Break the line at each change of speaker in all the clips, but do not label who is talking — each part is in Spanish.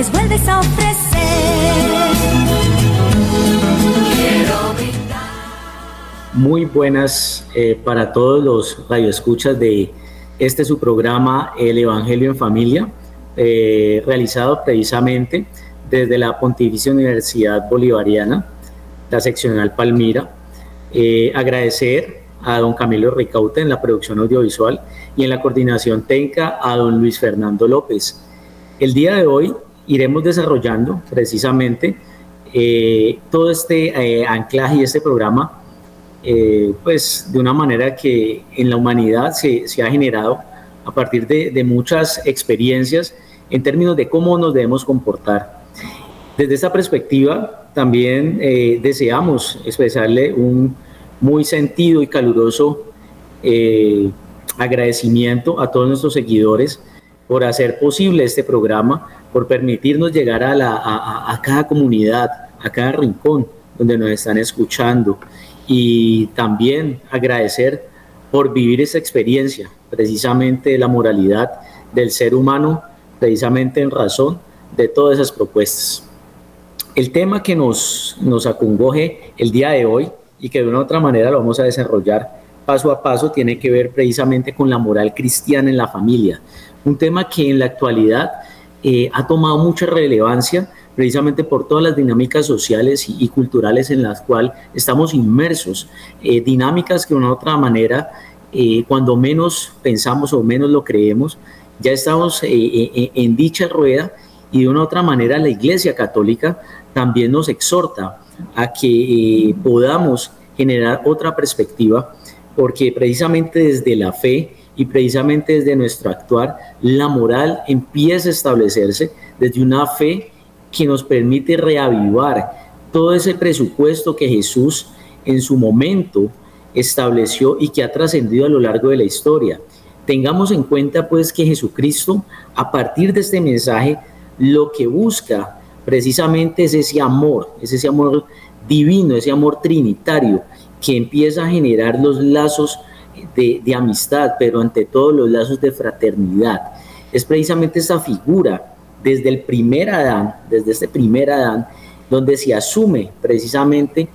les vuelves a ofrecer.
Muy buenas eh, para todos los radioescuchas de este su programa El Evangelio en Familia, eh, realizado precisamente desde la Pontificia Universidad Bolivariana, la seccional Palmira. Eh, agradecer a don Camilo Ricaute en la producción audiovisual y en la coordinación técnica a don Luis Fernando López. El día de hoy iremos desarrollando precisamente eh, todo este eh, anclaje y este programa, pues de una manera que en la humanidad se, se ha generado a partir de, de muchas experiencias en términos de cómo nos debemos comportar. Desde esta perspectiva, también deseamos expresarle un muy sentido y caluroso eh, agradecimiento a todos nuestros seguidores por hacer posible este programa, por permitirnos llegar a, la, a, cada comunidad, a cada rincón donde nos están escuchando y también agradecer por vivir esa experiencia, precisamente la moralidad del ser humano, precisamente en razón de todas esas propuestas. El tema que nos, nos acongoje el día de hoy y que de una u otra manera lo vamos a desarrollar paso a paso, tiene que ver precisamente con la moral cristiana en la familia. Un tema que en la actualidad eh, ha tomado mucha relevancia precisamente por todas las dinámicas sociales y, culturales en las cuales estamos inmersos, eh, dinámicas que de una u otra manera, eh, cuando menos pensamos o menos lo creemos, ya estamos en dicha rueda y de una u otra manera la Iglesia Católica también nos exhorta a que eh, podamos generar otra perspectiva, porque precisamente desde la fe y precisamente desde nuestro actuar, la moral empieza a establecerse desde una fe que nos permite reavivar todo ese presupuesto que Jesús en su momento estableció y que ha trascendido a lo largo de la historia. Tengamos en cuenta pues que Jesucristo, a partir de este mensaje, lo que busca precisamente es ese amor, es ese amor divino, ese amor trinitario que empieza a generar los lazos de, amistad, pero ante todo los lazos de fraternidad. Es precisamente esa figura desde el primer Adán, desde este primer Adán, donde se asume precisamente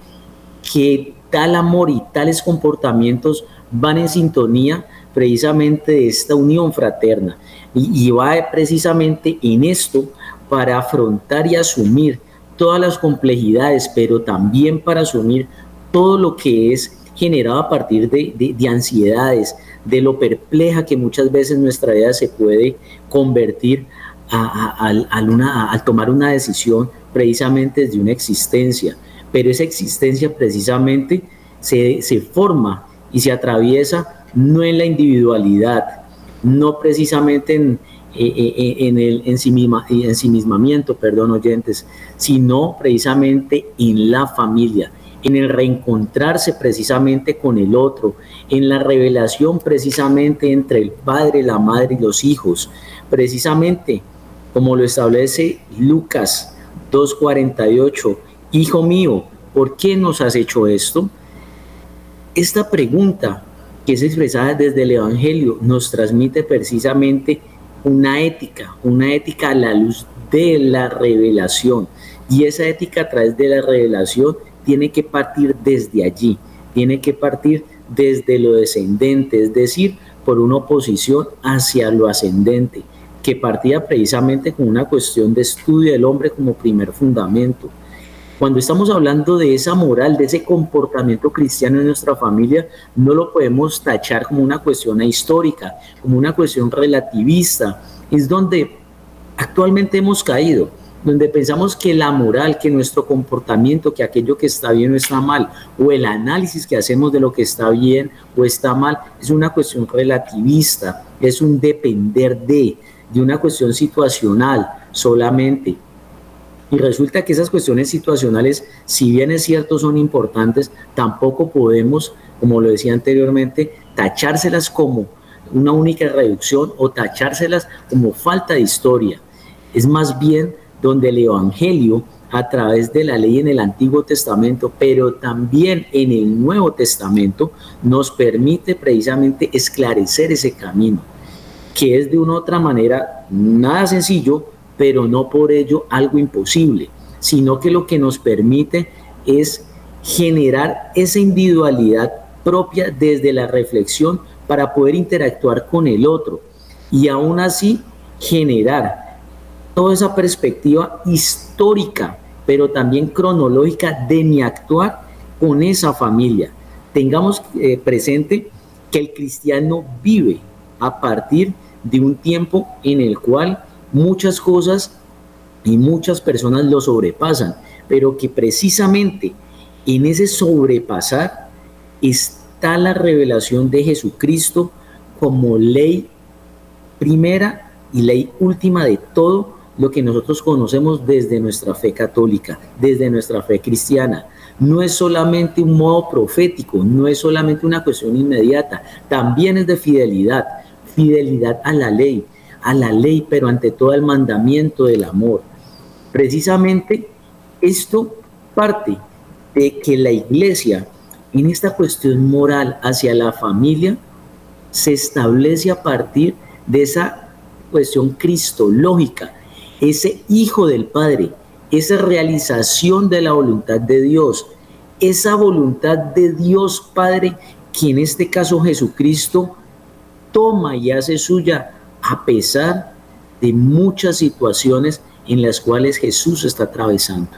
que tal amor y tales comportamientos van en sintonía precisamente de esta unión fraterna. Y, y va precisamente en esto para afrontar y asumir todas las complejidades, pero también para asumir todo lo que es generado a partir de, ansiedades, de lo perpleja que muchas veces nuestra vida se puede convertir al tomar una decisión precisamente desde una existencia. Pero esa existencia precisamente se, se forma y se atraviesa no en la individualidad, no precisamente en, eh, eh, eh, en el ensimismamiento, perdón, oyentes, sino precisamente en la familia, en el reencontrarse precisamente con el otro, en la revelación precisamente entre el padre, la madre y los hijos, precisamente como lo establece Lucas 2.48, Hijo mío, ¿por qué nos has hecho esto? Esta pregunta que es expresada desde el Evangelio nos transmite precisamente una ética, una ética a la luz de la revelación. Y esa ética a través de la revelación tiene que partir desde allí, tiene que partir desde lo descendente, es decir, por una oposición hacia lo ascendente, que partía precisamente con una cuestión de estudio del hombre como primer fundamento. Cuando estamos hablando de esa moral, de ese comportamiento cristiano en nuestra familia, no lo podemos tachar como una cuestión histórica, como una cuestión relativista. Es donde actualmente hemos caído, donde pensamos que la moral, que nuestro comportamiento, que aquello que está bien o está mal, o el análisis que hacemos de lo que está bien o está mal, es una cuestión relativista, es un depender de, de una cuestión situacional solamente. Y resulta que esas cuestiones situacionales, si bien es cierto, son importantes, tampoco podemos, como lo decía anteriormente, tachárselas como una única reducción o tachárselas como falta de historia. Es más bien donde el Evangelio, a través de la ley en el Antiguo Testamento, pero también en el Nuevo Testamento, nos permite precisamente esclarecer ese camino, que es de una otra manera nada sencillo, pero no por ello algo imposible, sino que lo que nos permite es generar esa individualidad propia desde la reflexión para poder interactuar con el otro y aún así generar toda esa perspectiva histórica, pero también cronológica de mi actuar con esa familia. Tengamos eh, presente que el cristiano vive a partir de un tiempo en el cual muchas cosas y muchas personas lo sobrepasan, pero que precisamente en ese sobrepasar está la revelación de Jesucristo como ley primera y ley última de todo lo que nosotros conocemos desde nuestra fe católica, desde nuestra fe cristiana. No es solamente un modo profético, no es solamente una cuestión inmediata, también es de fidelidad, fidelidad a la ley, a la ley, pero ante todo el mandamiento del amor. Precisamente esto parte de que la iglesia en esta cuestión moral hacia la familia se establece a partir de esa cuestión cristológica, ese hijo del Padre, esa realización de la voluntad de Dios, esa voluntad de Dios Padre que en este caso Jesucristo toma y hace suya a pesar de muchas situaciones en las cuales Jesús está atravesando.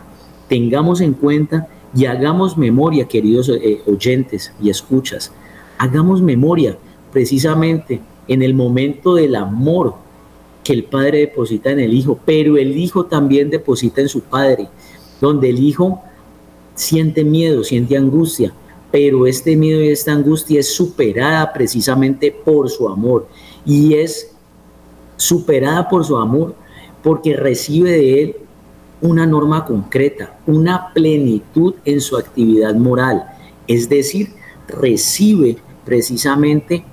Tengamos en cuenta y hagamos memoria, queridos eh, oyentes y escuchas, hagamos memoria precisamente en el momento del amor que el Padre deposita en el Hijo, pero el Hijo también deposita en su Padre, donde el Hijo siente miedo, siente angustia, pero este miedo y esta angustia es superada precisamente por su amor y es superada por su amor porque recibe de él una norma concreta, una plenitud en su actividad moral, es decir, recibe precisamente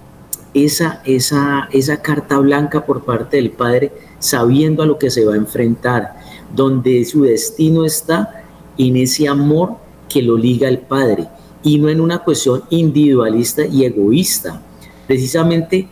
esa, esa, esa carta blanca por parte del Padre, sabiendo a lo que se va a enfrentar, donde su destino está en ese amor que lo liga al Padre y no en una cuestión individualista y egoísta. Precisamente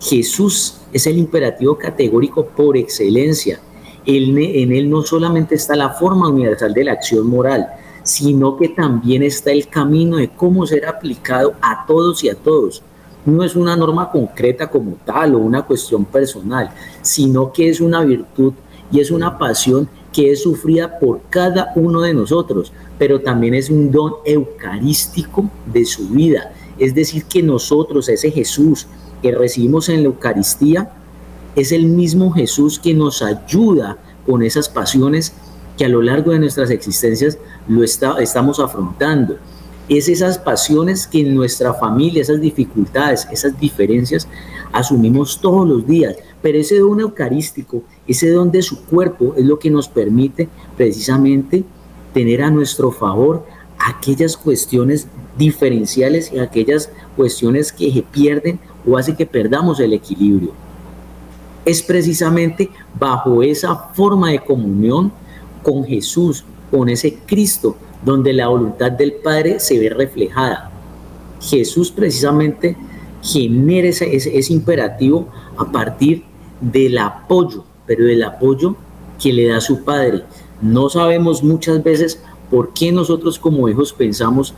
Jesús es el imperativo categórico por excelencia. en él no solamente está la forma universal de la acción moral, sino que también está el camino de cómo ser aplicado a todos y a todos no es una norma concreta como tal o una cuestión personal, sino que es una virtud y es una pasión que es sufrida por cada uno de nosotros, pero también es un don eucarístico de su vida. Es decir, que nosotros, ese Jesús que recibimos en la Eucaristía, es el mismo Jesús que nos ayuda con esas pasiones que a lo largo de nuestras existencias lo estamos afrontando es esas pasiones que en nuestra familia, esas dificultades, esas diferencias, asumimos todos los días. Pero ese don eucarístico, ese don de su cuerpo, es lo que nos permite precisamente tener a nuestro favor aquellas cuestiones diferenciales y aquellas cuestiones que pierden o hacen que perdamos el equilibrio. Es precisamente bajo esa forma de comunión con Jesús, con ese Cristo, donde la voluntad del Padre se ve reflejada. Jesús precisamente genera ese, imperativo a partir del apoyo, pero del apoyo que le da su Padre. No sabemos muchas veces por qué nosotros como hijos pensamos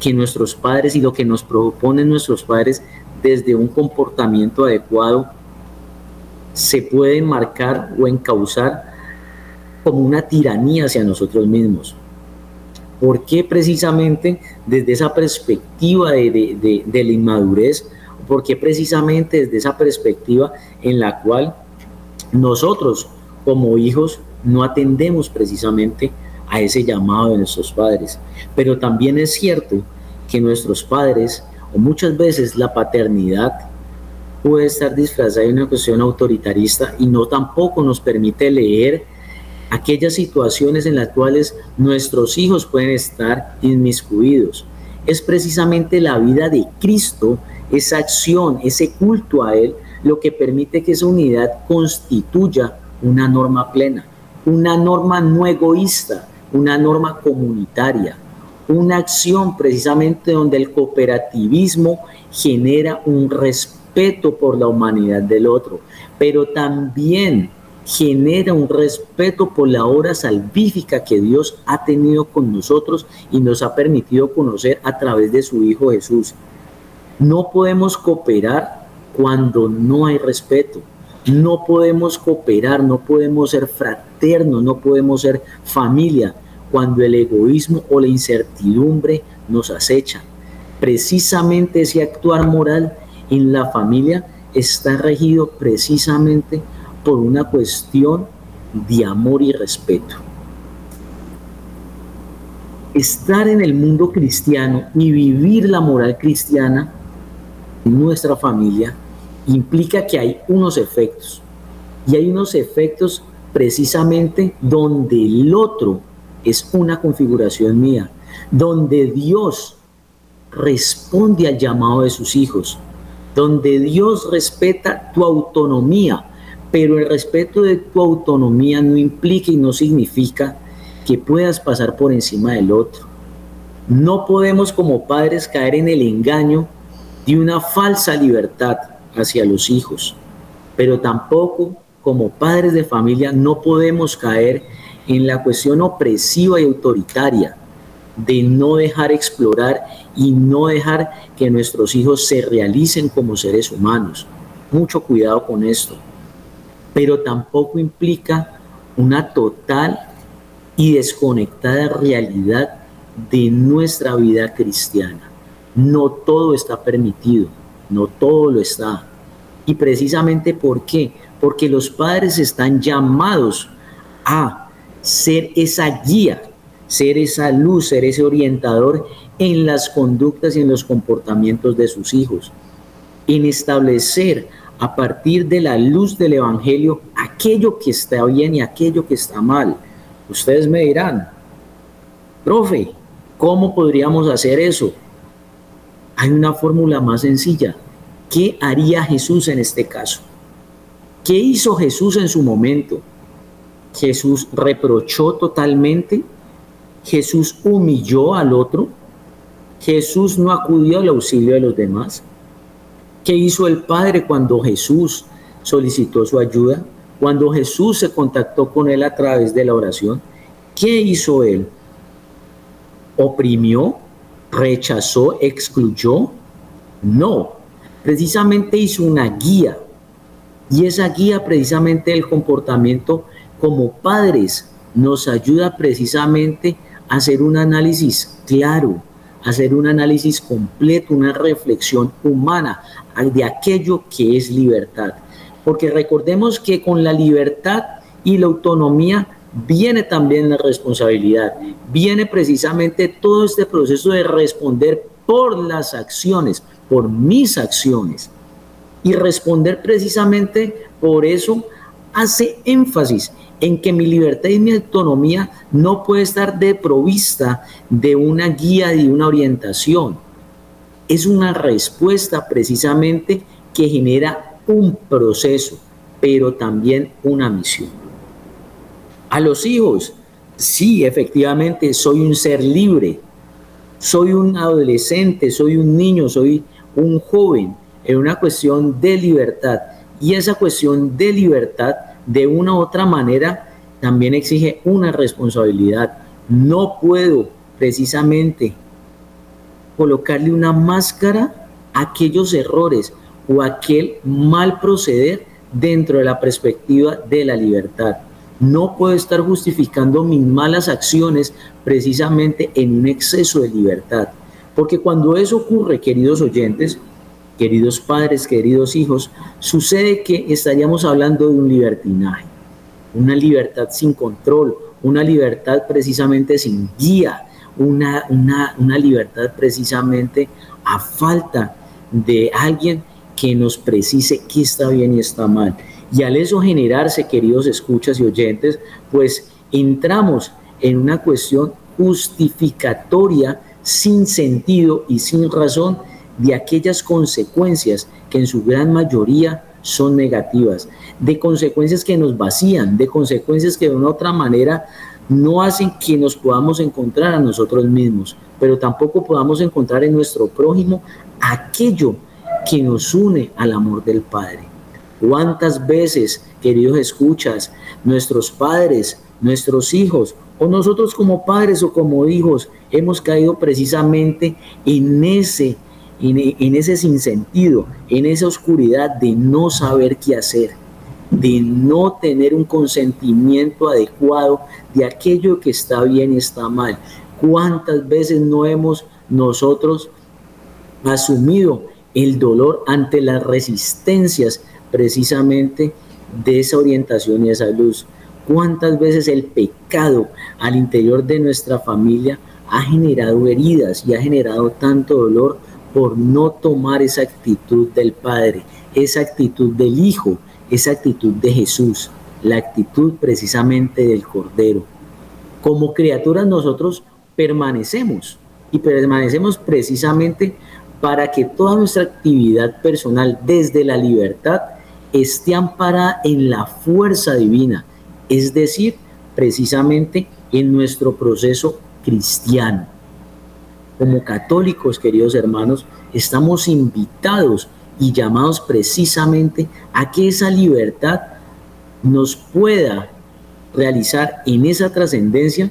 que nuestros padres y lo que nos proponen nuestros padres desde un comportamiento adecuado se pueden marcar o encauzar como una tiranía hacia nosotros mismos. ¿Por qué precisamente desde esa perspectiva de, la inmadurez? ¿Por qué precisamente desde esa perspectiva en la cual nosotros como hijos no atendemos precisamente a ese llamado de nuestros padres? Pero también es cierto que nuestros padres, o muchas veces la paternidad, puede estar disfrazada de una cuestión autoritarista y no tampoco nos permite leer aquellas situaciones en las cuales nuestros hijos pueden estar inmiscuidos. Es precisamente la vida de Cristo, esa acción, ese culto a Él, lo que permite que esa unidad constituya una norma plena, una norma no egoísta, una norma comunitaria, una acción precisamente donde el cooperativismo genera un respeto por la humanidad del otro, pero también genera un respeto por la obra salvífica que Dios ha tenido con nosotros y nos ha permitido conocer a través de su Hijo Jesús. No podemos cooperar cuando no hay respeto. No podemos cooperar, no podemos ser fraternos, no podemos ser familia cuando el egoísmo o la incertidumbre nos acechan. Precisamente ese actuar moral en la familia está regido precisamente por una cuestión de amor y respeto. Estar en el mundo cristiano y vivir la moral cristiana en nuestra familia implica que hay unos efectos. Y hay unos efectos precisamente donde el otro es una configuración mía, donde Dios responde al llamado de sus hijos, donde Dios respeta tu autonomía, pero el respeto de tu autonomía no implica y no significa que puedas pasar por encima del otro. No podemos como padres caer en el engaño de una falsa libertad hacia los hijos, pero tampoco como padres de familia no podemos caer en la cuestión opresiva y autoritaria de no dejar explorar y no dejar que nuestros hijos se realicen como seres humanos. Mucho cuidado con esto pero tampoco implica una total y desconectada realidad de nuestra vida cristiana. No todo está permitido, no todo lo está. Y precisamente ¿por qué? Porque los padres están llamados a ser esa guía, ser esa luz, ser ese orientador en las conductas y en los comportamientos de sus hijos, en establecer a partir de la luz del Evangelio aquello que está bien y aquello que está mal. Ustedes me dirán, profe, ¿cómo podríamos hacer eso? Hay una fórmula más sencilla. ¿Qué haría Jesús en este caso? ¿Qué hizo Jesús en su momento? Jesús reprochó totalmente. Jesús humilló al otro. Jesús no acudió al auxilio de los demás. ¿Qué hizo el Padre cuando Jesús solicitó su ayuda? Cuando Jesús se contactó con él a través de la oración, ¿qué hizo él? ¿Oprimió? ¿Rechazó? ¿Excluyó? No, precisamente hizo una guía. Y esa guía precisamente del comportamiento como padres nos ayuda precisamente a hacer un análisis claro, hacer un análisis completo, una reflexión humana de aquello que es libertad. Porque recordemos que con la libertad y la autonomía viene también la responsabilidad, viene precisamente todo este proceso de responder por las acciones, por mis acciones. Y responder precisamente por eso hace énfasis en que mi libertad y mi autonomía no puede estar desprovista de una guía y una orientación. Es una respuesta precisamente que genera un proceso, pero también una misión. A los hijos, sí, efectivamente, soy un ser libre, soy un adolescente, soy un niño, soy un joven, en una cuestión de libertad. Y esa cuestión de libertad de una u otra manera también exige una responsabilidad. No puedo precisamente colocarle una máscara a aquellos errores o aquel mal proceder dentro de la perspectiva de la libertad. No puedo estar justificando mis malas acciones precisamente en un exceso de libertad. Porque cuando eso ocurre, queridos oyentes, queridos padres, queridos hijos, sucede que estaríamos hablando de un libertinaje, una libertad sin control, una libertad precisamente sin guía, una, una, libertad precisamente a falta de alguien que nos precise qué está bien y está mal. Y al eso generarse, queridos escuchas y oyentes, pues entramos en una cuestión justificatoria sin sentido y sin razón de aquellas consecuencias que en su gran mayoría son negativas, de consecuencias que nos vacían, de consecuencias que de una otra manera no hacen que nos podamos encontrar a nosotros mismos, pero tampoco podamos encontrar en nuestro prójimo aquello que nos une al amor del Padre. ¿Cuántas veces, queridos escuchas, nuestros padres, nuestros hijos, o nosotros como padres o como hijos, hemos caído precisamente en ese, en, ese sinsentido, en esa oscuridad de no saber qué hacer, de no tener un consentimiento adecuado de aquello que está bien y está mal? ¿Cuántas veces no hemos nosotros asumido el dolor ante las resistencias precisamente de esa orientación y esa luz. ¿Cuántas veces el pecado al interior de nuestra familia ha generado heridas y ha generado tanto dolor por no tomar esa actitud del Padre, esa actitud del Hijo, esa actitud de Jesús, la actitud precisamente del Cordero? Como criaturas nosotros permanecemos y permanecemos precisamente para que toda nuestra actividad personal desde la libertad esté amparada en la fuerza divina, es decir, precisamente en nuestro proceso cristiano. Como católicos, queridos hermanos, estamos invitados y llamados precisamente a que esa libertad nos pueda realizar en esa trascendencia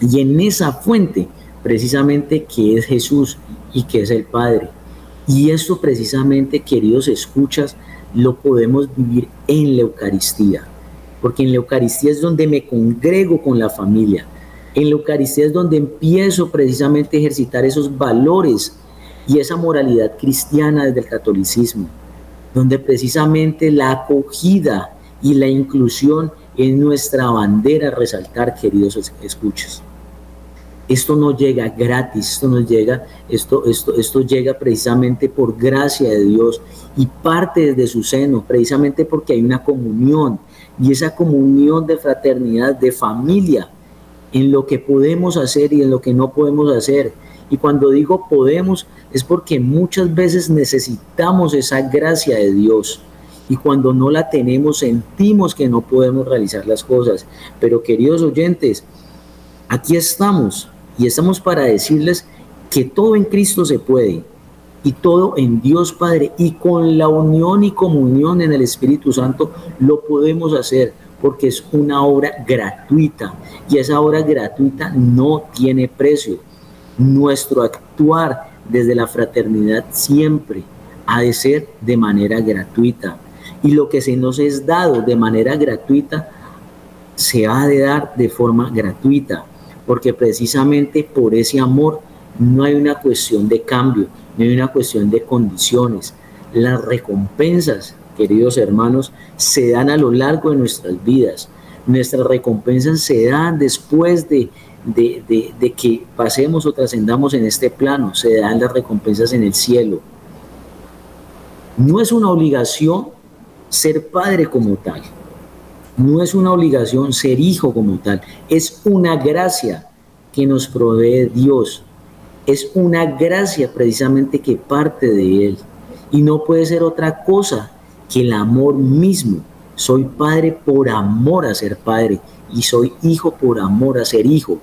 y en esa fuente precisamente que es Jesús y que es el Padre. Y esto precisamente, queridos escuchas, lo podemos vivir en la Eucaristía, porque en la Eucaristía es donde me congrego con la familia, en la Eucaristía es donde empiezo precisamente a ejercitar esos valores y esa moralidad cristiana desde el catolicismo, donde precisamente la acogida y la inclusión es nuestra bandera a resaltar, queridos escuchas. Esto no llega gratis, esto no llega, esto, esto, esto llega precisamente por gracia de Dios y parte desde su seno, precisamente porque hay una comunión y esa comunión de fraternidad, de familia, en lo que podemos hacer y en lo que no podemos hacer. Y cuando digo podemos, es porque muchas veces necesitamos esa gracia de Dios. Y cuando no la tenemos, sentimos que no podemos realizar las cosas. Pero queridos oyentes, aquí estamos y estamos para decirles que todo en Cristo se puede y todo en Dios Padre y con la unión y comunión en el Espíritu Santo lo podemos hacer porque es una obra gratuita y esa obra gratuita no tiene precio. Nuestro actuar desde la fraternidad siempre ha de ser de manera gratuita y lo que se nos es dado de manera gratuita se ha de dar de forma gratuita porque precisamente por ese amor no hay una cuestión de cambio, no hay una cuestión de condiciones. Las recompensas, queridos hermanos, se dan a lo largo de nuestras vidas. Nuestras recompensas se dan después de, de, que pasemos o trascendamos en este plano, se dan las recompensas en el cielo. No es una obligación ser padre como tal. No es una obligación ser hijo como tal, es una gracia que nos provee Dios. Es una gracia precisamente que parte de Él. Y no puede ser otra cosa que el amor mismo. Soy padre por amor a ser padre y soy hijo por amor a ser hijo.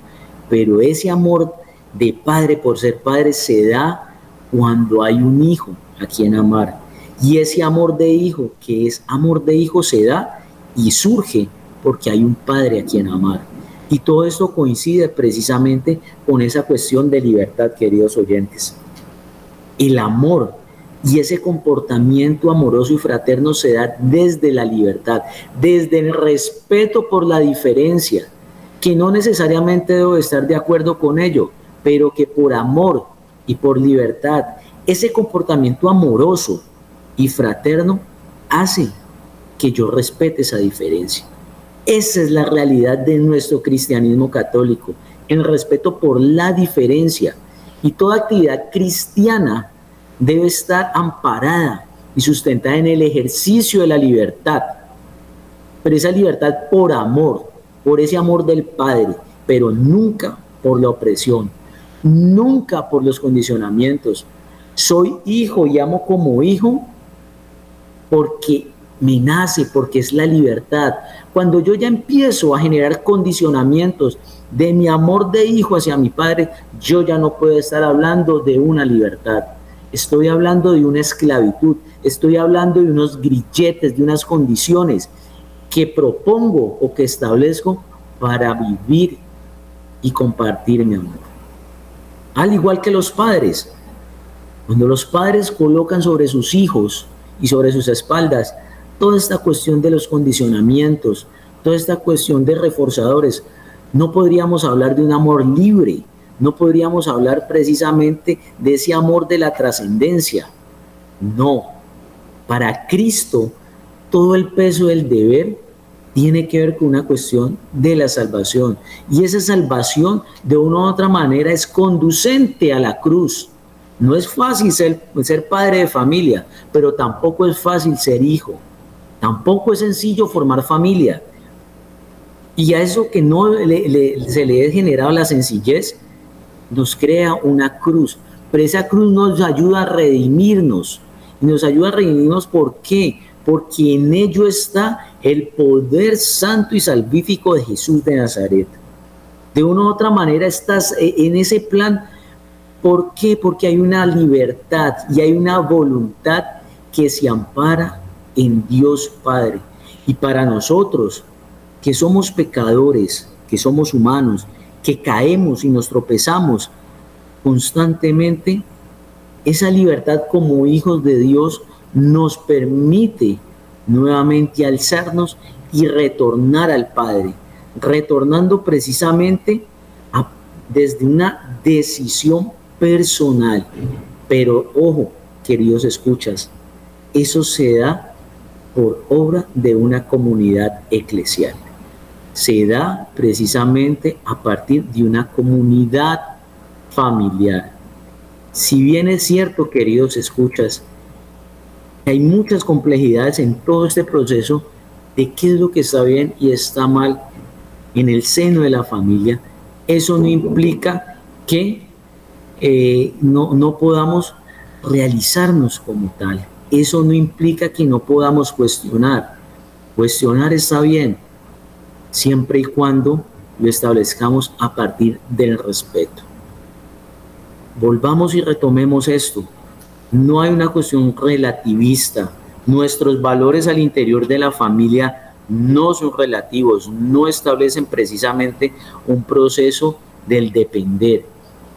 Pero ese amor de padre por ser padre se da cuando hay un hijo a quien amar. Y ese amor de hijo, que es amor de hijo, se da y surge porque hay un Padre a quien amar. Y todo esto coincide precisamente con esa cuestión de libertad, queridos oyentes. El amor y ese comportamiento amoroso y fraterno se da desde la libertad, desde el respeto por la diferencia, que no necesariamente debo estar de acuerdo con ello, pero que por amor y por libertad, ese comportamiento amoroso y fraterno hace que yo respete esa diferencia. Esa es la realidad de nuestro cristianismo católico, el respeto por la diferencia. Y toda actividad cristiana debe estar amparada y sustentada en el ejercicio de la libertad. Pero esa libertad por amor, por ese amor del Padre, pero nunca por la opresión, nunca por los condicionamientos. Soy hijo y amo como hijo porque me nace porque es la libertad. Cuando yo ya empiezo a generar condicionamientos de mi amor de hijo hacia mi padre, yo ya no puedo estar hablando de una libertad. Estoy hablando de una esclavitud, estoy hablando de unos grilletes, de unas condiciones que propongo o que establezco para vivir y compartir mi amor. Al igual que los padres, cuando los padres colocan sobre sus hijos y sobre sus espaldas toda esta cuestión de los condicionamientos, toda esta cuestión de reforzadores, no podríamos hablar de un amor libre, no podríamos hablar precisamente de ese amor de la trascendencia. No, para Cristo todo el peso del deber tiene que ver con una cuestión de la salvación. Y esa salvación de una u otra manera es conducente a la cruz. No es fácil ser, padre de familia, pero tampoco es fácil ser hijo. Tampoco es sencillo formar familia. Y a eso que no se le ha generado la sencillez, nos crea una cruz. Pero esa cruz nos ayuda a redimirnos. Y nos ayuda a redimirnos ¿por qué? Porque en ello está el poder santo y salvífico de Jesús de Nazaret. De una u otra manera estás eh, en ese plan. ¿Por qué? Porque hay una libertad y hay una voluntad que se ampara en Dios Padre. Y para nosotros, que somos pecadores, que somos humanos, que caemos y nos tropezamos constantemente, esa libertad como hijos de Dios nos permite nuevamente alzarnos y retornar al Padre, retornando precisamente desde una decisión personal. Pero ojo, queridos escuchas, eso se da por obra de una comunidad eclesial se da precisamente a partir de una comunidad familiar. Si bien es cierto, queridos escuchas, hay muchas complejidades en todo este proceso de qué es lo que está bien y está mal en el seno de la familia, eso no implica que eh, no, no podamos realizarnos como tal. Eso no implica que no podamos cuestionar. Cuestionar está bien, siempre y cuando lo establezcamos a partir del respeto. Volvamos y retomemos esto. No hay una cuestión relativista. Nuestros valores al interior de la familia no son relativos, no establecen precisamente un proceso del depender.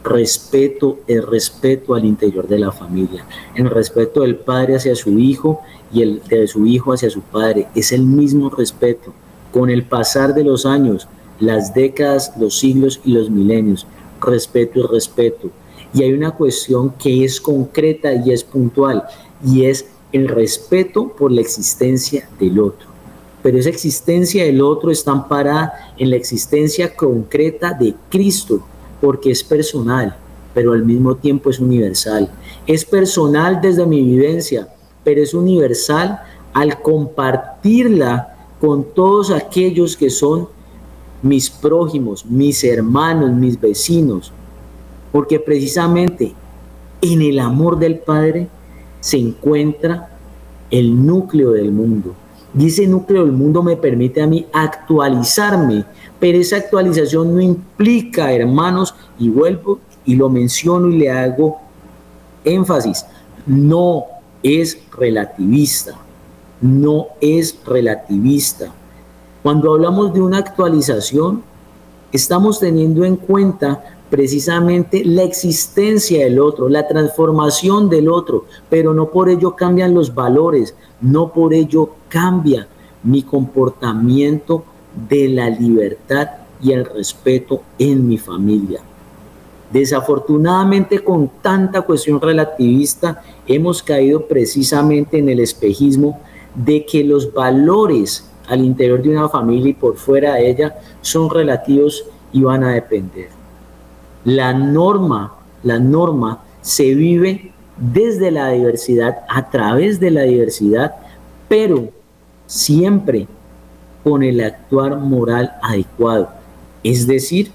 Respeto el respeto al interior de la familia, el respeto del padre hacia su hijo y el de su hijo hacia su padre. Es el mismo respeto con el pasar de los años, las décadas, los siglos y los milenios. Respeto y respeto. Y hay una cuestión que es concreta y es puntual, y es el respeto por la existencia del otro. Pero esa existencia del otro está amparada en la existencia concreta de Cristo, porque es personal, pero al mismo tiempo es universal. Es personal desde mi vivencia, pero es universal al compartirla con todos aquellos que son mis prójimos, mis hermanos, mis vecinos, porque precisamente en el amor del Padre se encuentra el núcleo del mundo. Y ese núcleo del mundo me permite a mí actualizarme, pero esa actualización no implica, hermanos, y vuelvo y lo menciono y le hago énfasis, no es relativista no es relativista. Cuando hablamos de una actualización, estamos teniendo en cuenta precisamente la existencia del otro, la transformación del otro, pero no por ello cambian los valores, no por ello cambia mi comportamiento de la libertad y el respeto en mi familia. Desafortunadamente con tanta cuestión relativista hemos caído precisamente en el espejismo de que los valores al interior de una familia y por fuera de ella son relativos y van a depender. La norma, la norma se vive desde la diversidad, a través de la diversidad, pero siempre con el actuar moral adecuado, es decir,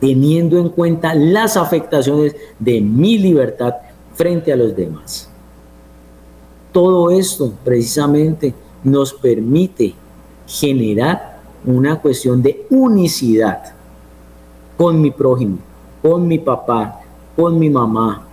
teniendo en cuenta las afectaciones de mi libertad frente a los demás. Todo esto precisamente nos permite generar una cuestión de unicidad con mi prójimo, con mi papá, con mi mamá,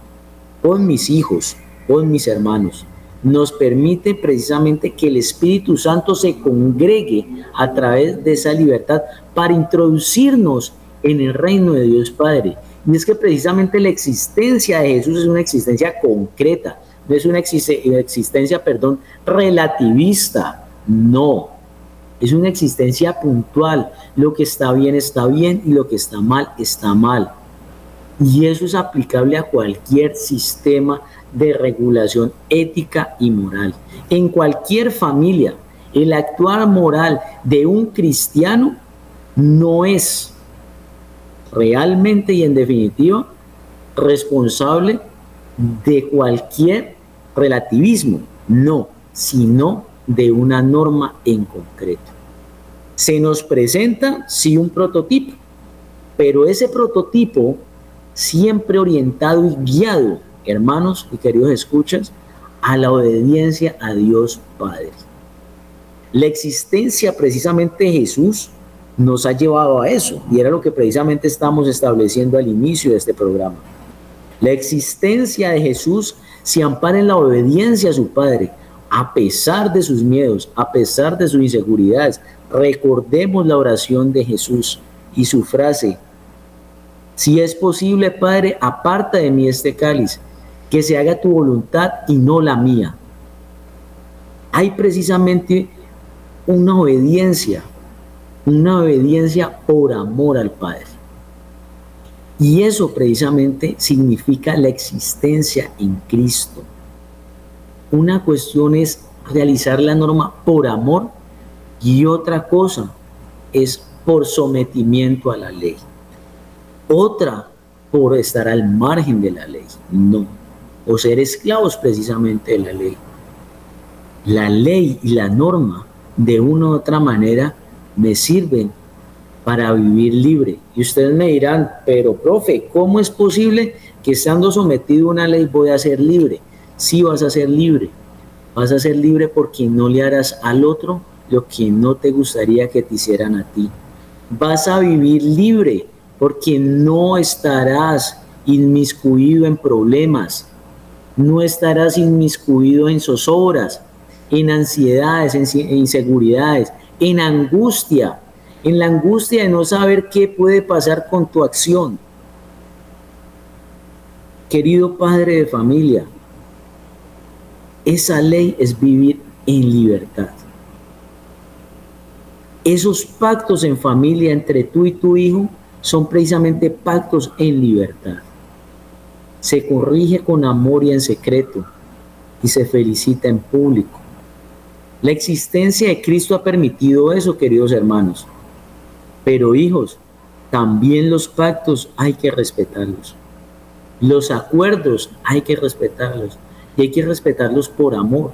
con mis hijos, con mis hermanos, nos permite precisamente que el Espíritu Santo se congregue a través de esa libertad para introducirnos en el reino de Dios Padre. Y es que precisamente la existencia de Jesús es una existencia concreta, no es una existencia, perdón, relativista, no. Es una existencia puntual. Lo que está bien está bien y lo que está mal está mal. Y eso es aplicable a cualquier sistema de regulación ética y moral. En cualquier familia, el actuar moral de un cristiano no es realmente y en definitiva responsable de cualquier relativismo, no, sino de una norma en concreto. Se nos presenta sí un prototipo, pero ese prototipo siempre orientado y guiado, hermanos y queridos escuchas, a la obediencia a Dios Padre. La existencia precisamente de Jesús nos ha llevado a eso, y era lo que precisamente estamos estableciendo al inicio de este programa. La existencia de Jesús se ampara en la obediencia a su Padre, a pesar de sus miedos, a pesar de sus inseguridades. Recordemos la oración de Jesús y su frase, si es posible, Padre, aparta de mí este cáliz, que se haga tu voluntad y no la mía. Hay precisamente una obediencia, una obediencia por amor al Padre. Y eso precisamente significa la existencia en Cristo. Una cuestión es realizar la norma por amor y otra cosa es por sometimiento a la ley. Otra por estar al margen de la ley. No. O ser esclavos precisamente de la ley. La ley y la norma de una u otra manera me sirven para vivir libre. Y ustedes me dirán, pero profe, ¿cómo es posible que estando sometido a una ley voy a ser libre? Sí vas a ser libre. Vas a ser libre porque no le harás al otro lo que no te gustaría que te hicieran a ti. Vas a vivir libre porque no estarás inmiscuido en problemas, no estarás inmiscuido en zozobras, en ansiedades, en inseguridades, en angustia, en la angustia de no saber qué puede pasar con tu acción. Querido padre de familia, esa ley es vivir en libertad. Esos pactos en familia entre tú y tu hijo son precisamente pactos en libertad. Se corrige con amor y en secreto y se felicita en público. La existencia de Cristo ha permitido eso, queridos hermanos. Pero hijos, también los pactos hay que respetarlos. Los acuerdos hay que respetarlos. Y hay que respetarlos por amor.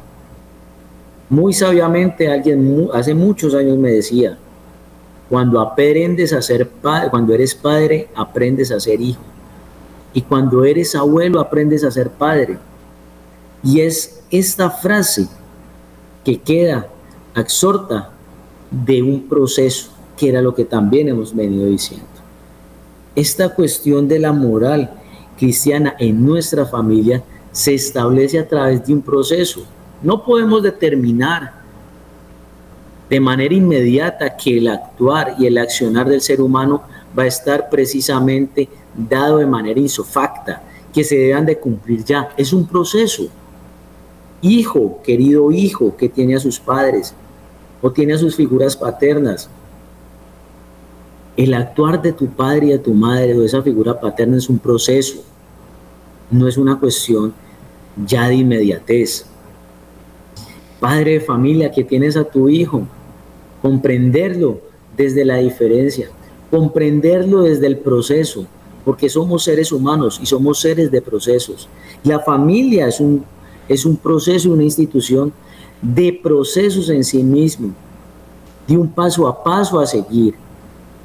Muy sabiamente alguien hace muchos años me decía, cuando aprendes a ser padre, cuando eres padre, aprendes a ser hijo. Y cuando eres abuelo, aprendes a ser padre. Y es esta frase que queda, exhorta de un proceso que era lo que también hemos venido diciendo. Esta cuestión de la moral cristiana en nuestra familia se establece a través de un proceso. No podemos determinar de manera inmediata que el actuar y el accionar del ser humano va a estar precisamente dado de manera insofacta, que se deban de cumplir ya. Es un proceso. Hijo, querido hijo que tiene a sus padres o tiene a sus figuras paternas, el actuar de tu padre y de tu madre o de esa figura paterna es un proceso, no es una cuestión ya de inmediatez. Padre de familia que tienes a tu hijo, comprenderlo desde la diferencia, comprenderlo desde el proceso, porque somos seres humanos y somos seres de procesos. La familia es un, es un proceso, una institución de procesos en sí mismo, de un paso a paso a seguir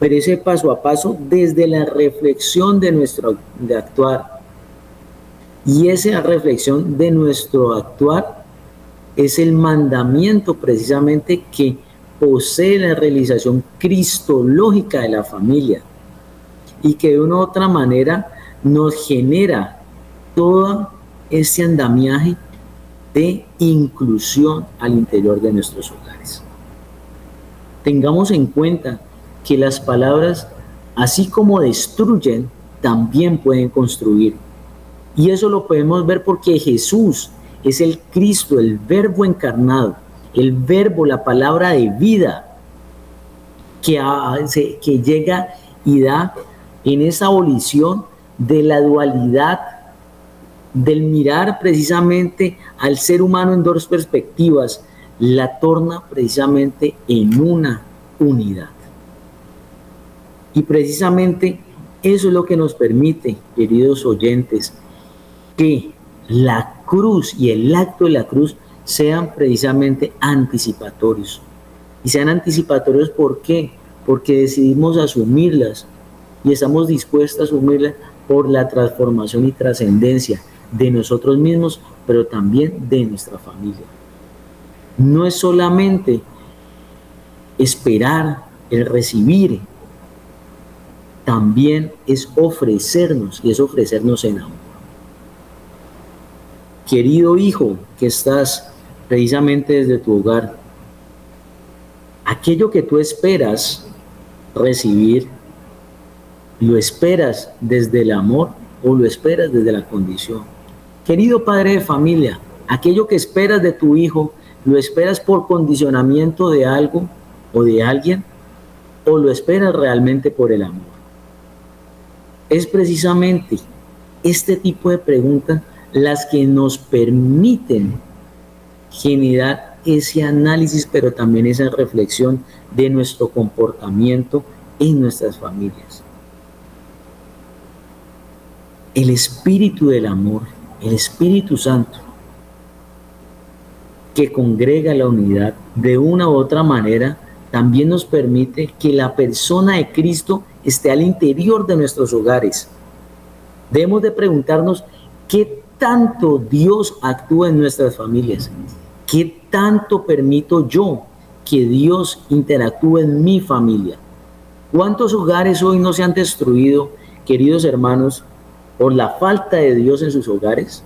pero ese paso a paso desde la reflexión de nuestro de actuar. Y esa reflexión de nuestro actuar es el mandamiento precisamente que posee la realización cristológica de la familia y que de una u otra manera nos genera toda este andamiaje de inclusión al interior de nuestros hogares. Tengamos en cuenta que las palabras, así como destruyen, también pueden construir. Y eso lo podemos ver porque Jesús es el Cristo, el verbo encarnado, el verbo, la palabra de vida, que, hace, que llega y da en esa abolición de la dualidad, del mirar precisamente al ser humano en dos perspectivas, la torna precisamente en una unidad. Y precisamente eso es lo que nos permite, queridos oyentes, que la cruz y el acto de la cruz sean precisamente anticipatorios. Y sean anticipatorios ¿por qué? Porque decidimos asumirlas y estamos dispuestos a asumirlas por la transformación y trascendencia de nosotros mismos, pero también de nuestra familia. No es solamente esperar el recibir, también es ofrecernos y es ofrecernos en amor. Querido hijo que estás precisamente desde tu hogar, aquello que tú esperas recibir, ¿lo esperas desde el amor o lo esperas desde la condición? Querido padre de familia, aquello que esperas de tu hijo, ¿lo esperas por condicionamiento de algo o de alguien? ¿O lo esperas realmente por el amor? Es precisamente este tipo de preguntas las que nos permiten generar ese análisis, pero también esa reflexión de nuestro comportamiento en nuestras familias. El espíritu del amor el Espíritu Santo, que congrega la unidad de una u otra manera, también nos permite que la persona de Cristo esté al interior de nuestros hogares. Debemos de preguntarnos qué tanto Dios actúa en nuestras familias, qué tanto permito yo que Dios interactúe en mi familia. ¿Cuántos hogares hoy no se han destruido, queridos hermanos, por la falta de Dios en sus hogares,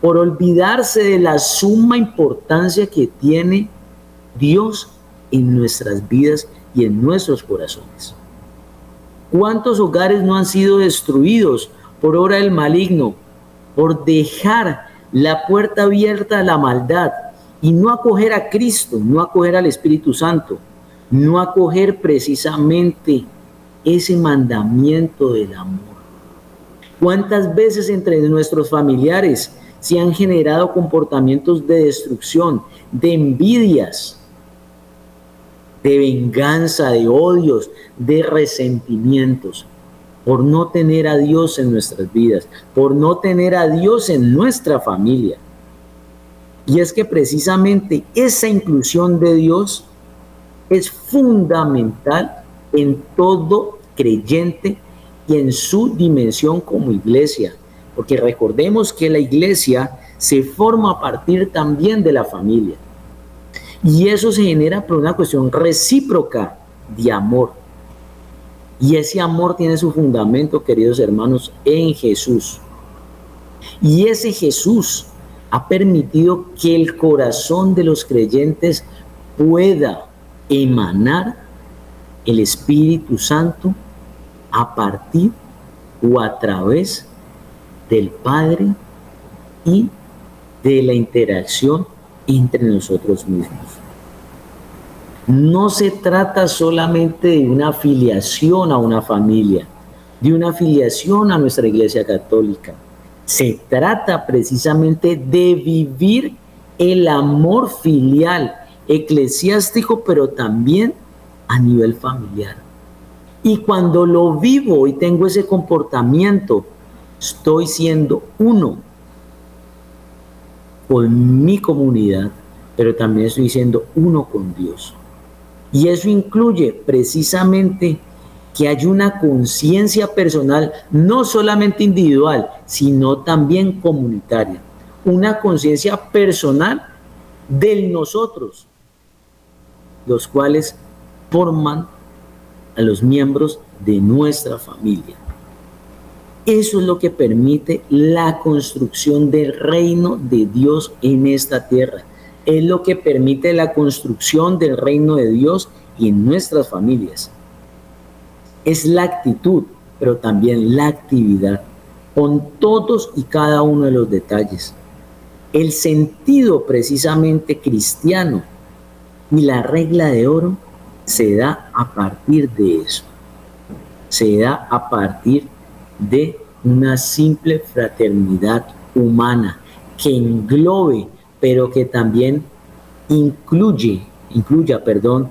por olvidarse de la suma importancia que tiene Dios en nuestras vidas y en nuestros corazones. ¿Cuántos hogares no han sido destruidos por obra del maligno, por dejar la puerta abierta a la maldad y no acoger a Cristo, no acoger al Espíritu Santo, no acoger precisamente ese mandamiento del amor? ¿Cuántas veces entre nuestros familiares se han generado comportamientos de destrucción, de envidias, de venganza, de odios, de resentimientos? por no tener a Dios en nuestras vidas, por no tener a Dios en nuestra familia. Y es que precisamente esa inclusión de Dios es fundamental en todo creyente y en su dimensión como iglesia, porque recordemos que la iglesia se forma a partir también de la familia. Y eso se genera por una cuestión recíproca de amor. Y ese amor tiene su fundamento, queridos hermanos, en Jesús. Y ese Jesús ha permitido que el corazón de los creyentes pueda emanar el Espíritu Santo a partir o a través del Padre y de la interacción entre nosotros mismos. No se trata solamente de una afiliación a una familia, de una afiliación a nuestra Iglesia Católica. Se trata precisamente de vivir el amor filial, eclesiástico, pero también a nivel familiar. Y cuando lo vivo y tengo ese comportamiento, estoy siendo uno con mi comunidad, pero también estoy siendo uno con Dios. Y eso incluye precisamente que hay una conciencia personal, no solamente individual, sino también comunitaria. Una conciencia personal de nosotros, los cuales forman a los miembros de nuestra familia. Eso es lo que permite la construcción del reino de Dios en esta tierra. Es lo que permite la construcción del reino de Dios en nuestras familias. Es la actitud, pero también la actividad, con todos y cada uno de los detalles. El sentido precisamente cristiano y la regla de oro se da a partir de eso. Se da a partir de una simple fraternidad humana que englobe, pero que también incluye, incluya, perdón,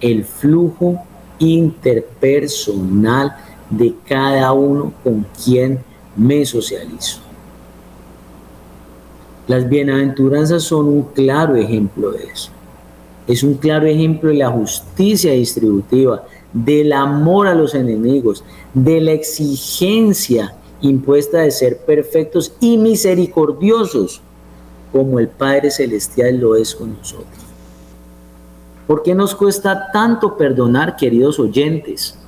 el flujo interpersonal de cada uno con quien me socializo. Las bienaventuranzas son un claro ejemplo de eso. Es un claro ejemplo de la justicia distributiva, del amor a los enemigos, de la exigencia impuesta de ser perfectos y misericordiosos, como el Padre Celestial lo es con nosotros. ¿Por qué nos cuesta tanto perdonar, queridos oyentes?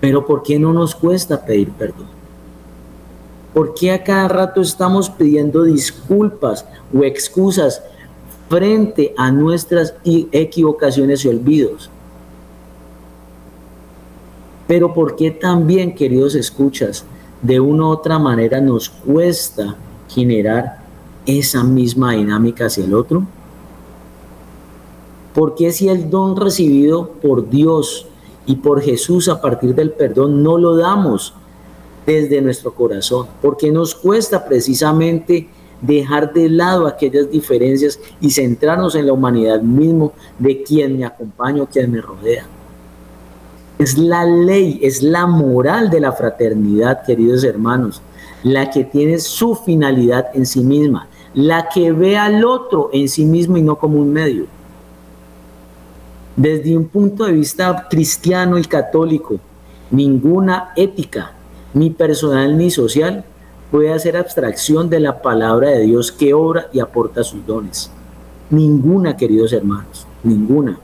Pero ¿por qué no nos cuesta pedir perdón? ¿Por qué a cada rato estamos pidiendo disculpas o excusas frente a nuestras equivocaciones y olvidos? Pero ¿por qué también, queridos escuchas, de una u otra manera nos cuesta generar esa misma dinámica hacia el otro? ¿Por qué si el don recibido por Dios y por Jesús a partir del perdón no lo damos desde nuestro corazón? ¿Por qué nos cuesta precisamente dejar de lado aquellas diferencias y centrarnos en la humanidad mismo de quien me acompaña o quien me rodea? Es la ley, es la moral de la fraternidad, queridos hermanos, la que tiene su finalidad en sí misma, la que ve al otro en sí mismo y no como un medio. Desde un punto de vista cristiano y católico, ninguna ética, ni personal ni social, puede hacer abstracción de la palabra de Dios que obra y aporta sus dones. Ninguna, queridos hermanos, ninguna.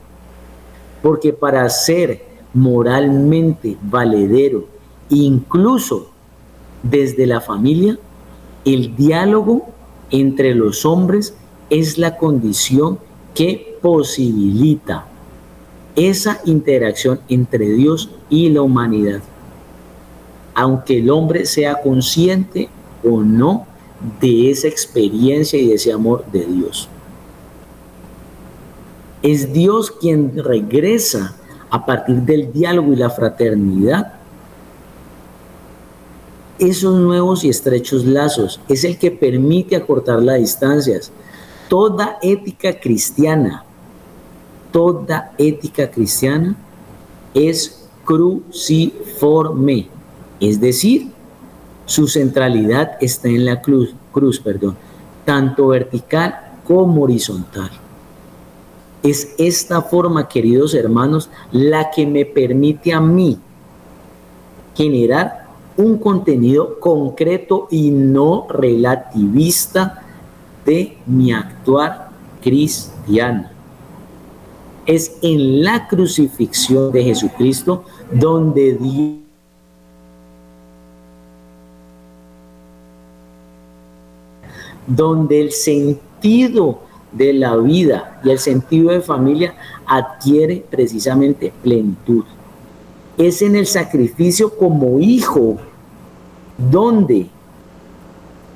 Porque para ser moralmente valedero, incluso desde la familia, el diálogo entre los hombres es la condición que posibilita esa interacción entre Dios y la humanidad. Aunque el hombre sea consciente o no de esa experiencia y de ese amor de Dios. Es Dios quien regresa a partir del diálogo y la fraternidad, esos nuevos y estrechos lazos es el que permite acortar las distancias. Toda ética cristiana, toda ética cristiana es cruciforme, es decir, su centralidad está en la cruz, cruz perdón, tanto vertical como horizontal. Es esta forma, queridos hermanos, la que me permite a mí generar un contenido concreto y no relativista de mi actuar cristiano. Es en la crucifixión de Jesucristo donde Dios donde el sentido de la vida y el sentido de familia adquiere precisamente plenitud. Es en el sacrificio como hijo donde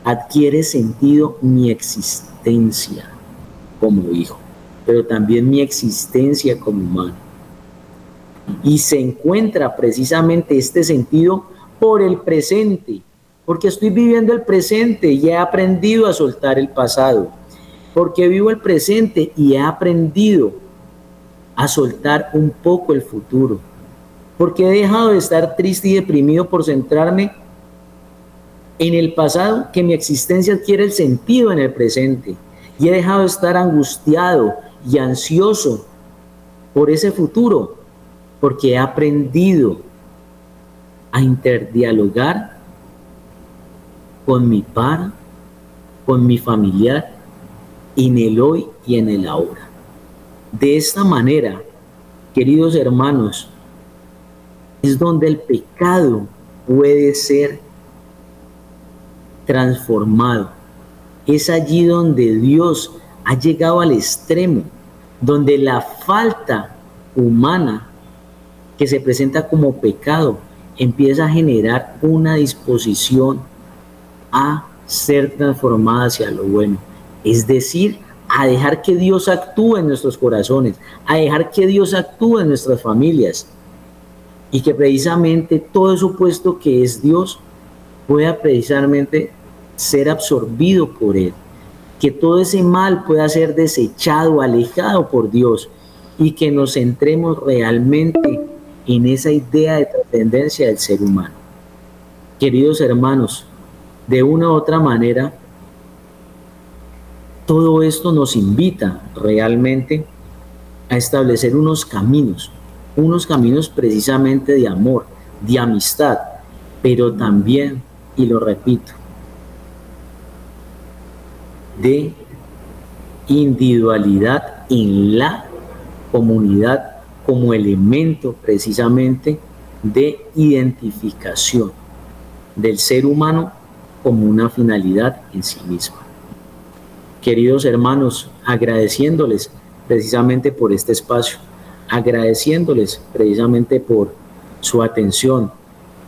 adquiere sentido mi existencia como hijo, pero también mi existencia como humano. Y se encuentra precisamente este sentido por el presente, porque estoy viviendo el presente y he aprendido a soltar el pasado porque vivo el presente y he aprendido a soltar un poco el futuro, porque he dejado de estar triste y deprimido por centrarme en el pasado, que mi existencia adquiere el sentido en el presente, y he dejado de estar angustiado y ansioso por ese futuro, porque he aprendido a interdialogar con mi par, con mi familiar en el hoy y en el ahora. De esta manera, queridos hermanos, es donde el pecado puede ser transformado. Es allí donde Dios ha llegado al extremo, donde la falta humana que se presenta como pecado empieza a generar una disposición a ser transformada hacia lo bueno. Es decir, a dejar que Dios actúe en nuestros corazones, a dejar que Dios actúe en nuestras familias. Y que precisamente todo eso puesto que es Dios pueda precisamente ser absorbido por Él, que todo ese mal pueda ser desechado, alejado por Dios. Y que nos centremos realmente en esa idea de trascendencia del ser humano. Queridos hermanos, de una u otra manera, todo esto nos invita realmente a establecer unos caminos, unos caminos precisamente de amor, de amistad, pero también, y lo repito, de individualidad en la comunidad como elemento precisamente de identificación del ser humano como una finalidad en sí misma. Queridos hermanos, agradeciéndoles precisamente por este espacio, agradeciéndoles precisamente por su atención,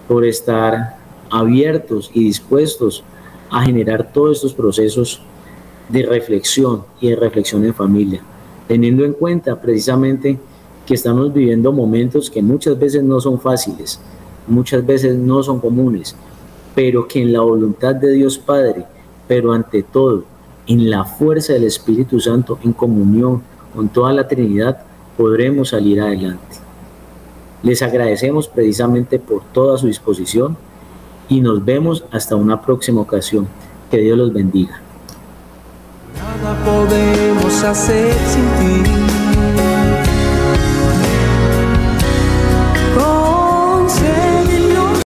por estar abiertos y dispuestos a generar todos estos procesos de reflexión y de reflexión en familia, teniendo en cuenta precisamente que estamos viviendo momentos que muchas veces no son fáciles, muchas veces no son comunes, pero que en la voluntad de Dios Padre, pero ante todo en la fuerza del Espíritu Santo, en comunión con toda la Trinidad, podremos salir adelante. Les agradecemos precisamente por toda su disposición y nos vemos hasta una próxima ocasión. Que Dios los bendiga.
Nada podemos hacer sin ti